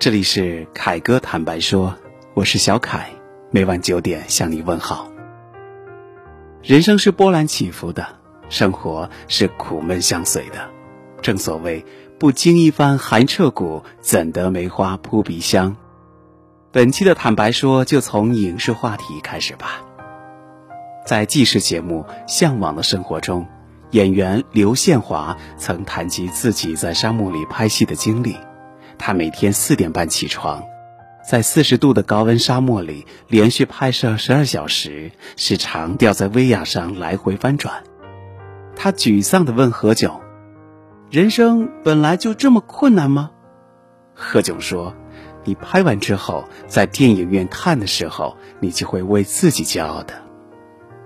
这里是凯哥坦白说，我是小凯，每晚九点向你问好。人生是波澜起伏的，生活是苦闷相随的。正所谓，不经一番寒彻骨，怎得梅花扑鼻香？本期的坦白说，就从影视话题开始吧。在纪实节目《向往的生活》中，演员刘宪华曾谈及自己在沙漠里拍戏的经历。他每天四点半起床，在四十度的高温沙漠里连续拍摄十二小时，时常吊在威亚上来回翻转。他沮丧地问何炅：“人生本来就这么困难吗？”何炅说：“你拍完之后，在电影院看的时候，你就会为自己骄傲的。”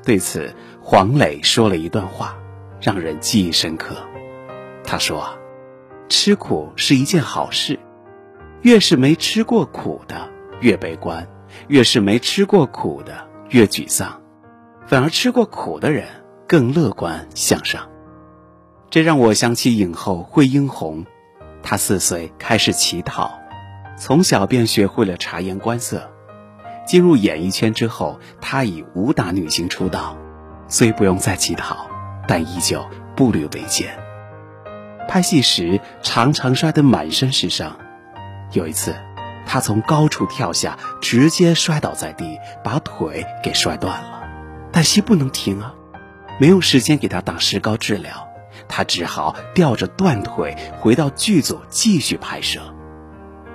对此，黄磊说了一段话，让人记忆深刻。他说。吃苦是一件好事，越是没吃过苦的越悲观，越是没吃过苦的越沮丧，反而吃过苦的人更乐观向上。这让我想起影后惠英红，她四岁开始乞讨，从小便学会了察言观色。进入演艺圈之后，她以武打女星出道，虽不用再乞讨，但依旧步履维艰。拍戏时常常摔得满身是伤，有一次，他从高处跳下，直接摔倒在地，把腿给摔断了。但戏不能停啊，没有时间给他打石膏治疗，他只好吊着断腿回到剧组继续拍摄。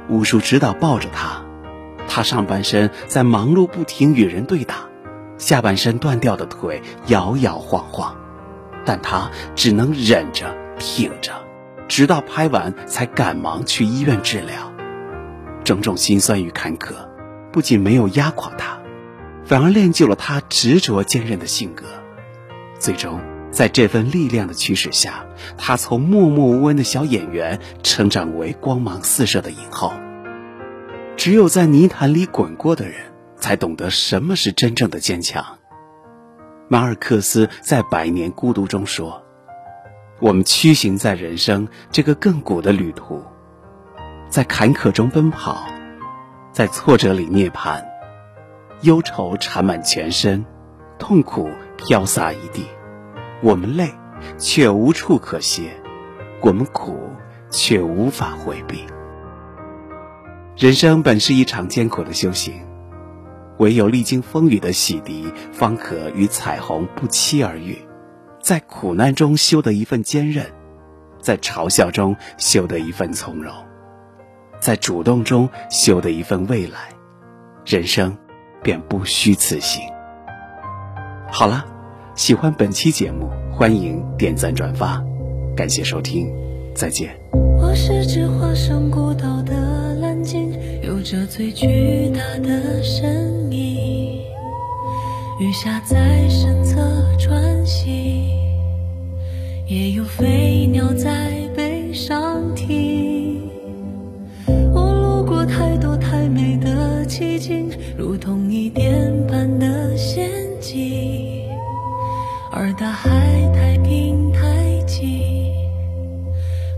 武术指导抱着他，他上半身在忙碌不停与人对打，下半身断掉的腿摇摇晃晃，但他只能忍着挺着。直到拍完，才赶忙去医院治疗。种种心酸与坎坷，不仅没有压垮他，反而练就了他执着坚韧的性格。最终，在这份力量的驱使下，他从默默无闻的小演员成长为光芒四射的影后。只有在泥潭里滚过的人，才懂得什么是真正的坚强。马尔克斯在《百年孤独》中说。我们驱行在人生这个亘古的旅途，在坎坷中奔跑，在挫折里涅槃，忧愁缠满全身，痛苦飘洒一地。我们累，却无处可歇；我们苦，却无法回避。人生本是一场艰苦的修行，唯有历经风雨的洗涤，方可与彩虹不期而遇。在苦难中修得一份坚韧，在嘲笑中修得一份从容，在主动中修得一份未来，人生便不虚此行。好了，喜欢本期节目，欢迎点赞转发，感谢收听，再见。我是只画上孤岛的蓝鲸，有着最巨大的身影，鱼虾在身侧穿行。也有飞鸟在背上停。我路过太多太美的奇景，如同一点般的陷阱。而大海太平太静，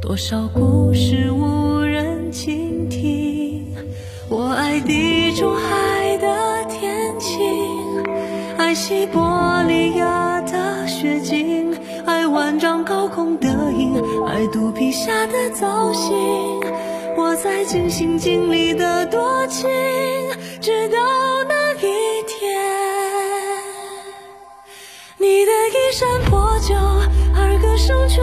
多少故事无人倾听。我爱地中海西伯利亚的雪景。爱万丈高空的鹰，爱肚皮下的造型。我在尽心尽力的多情，直到那一天，你的衣衫破旧，而歌声却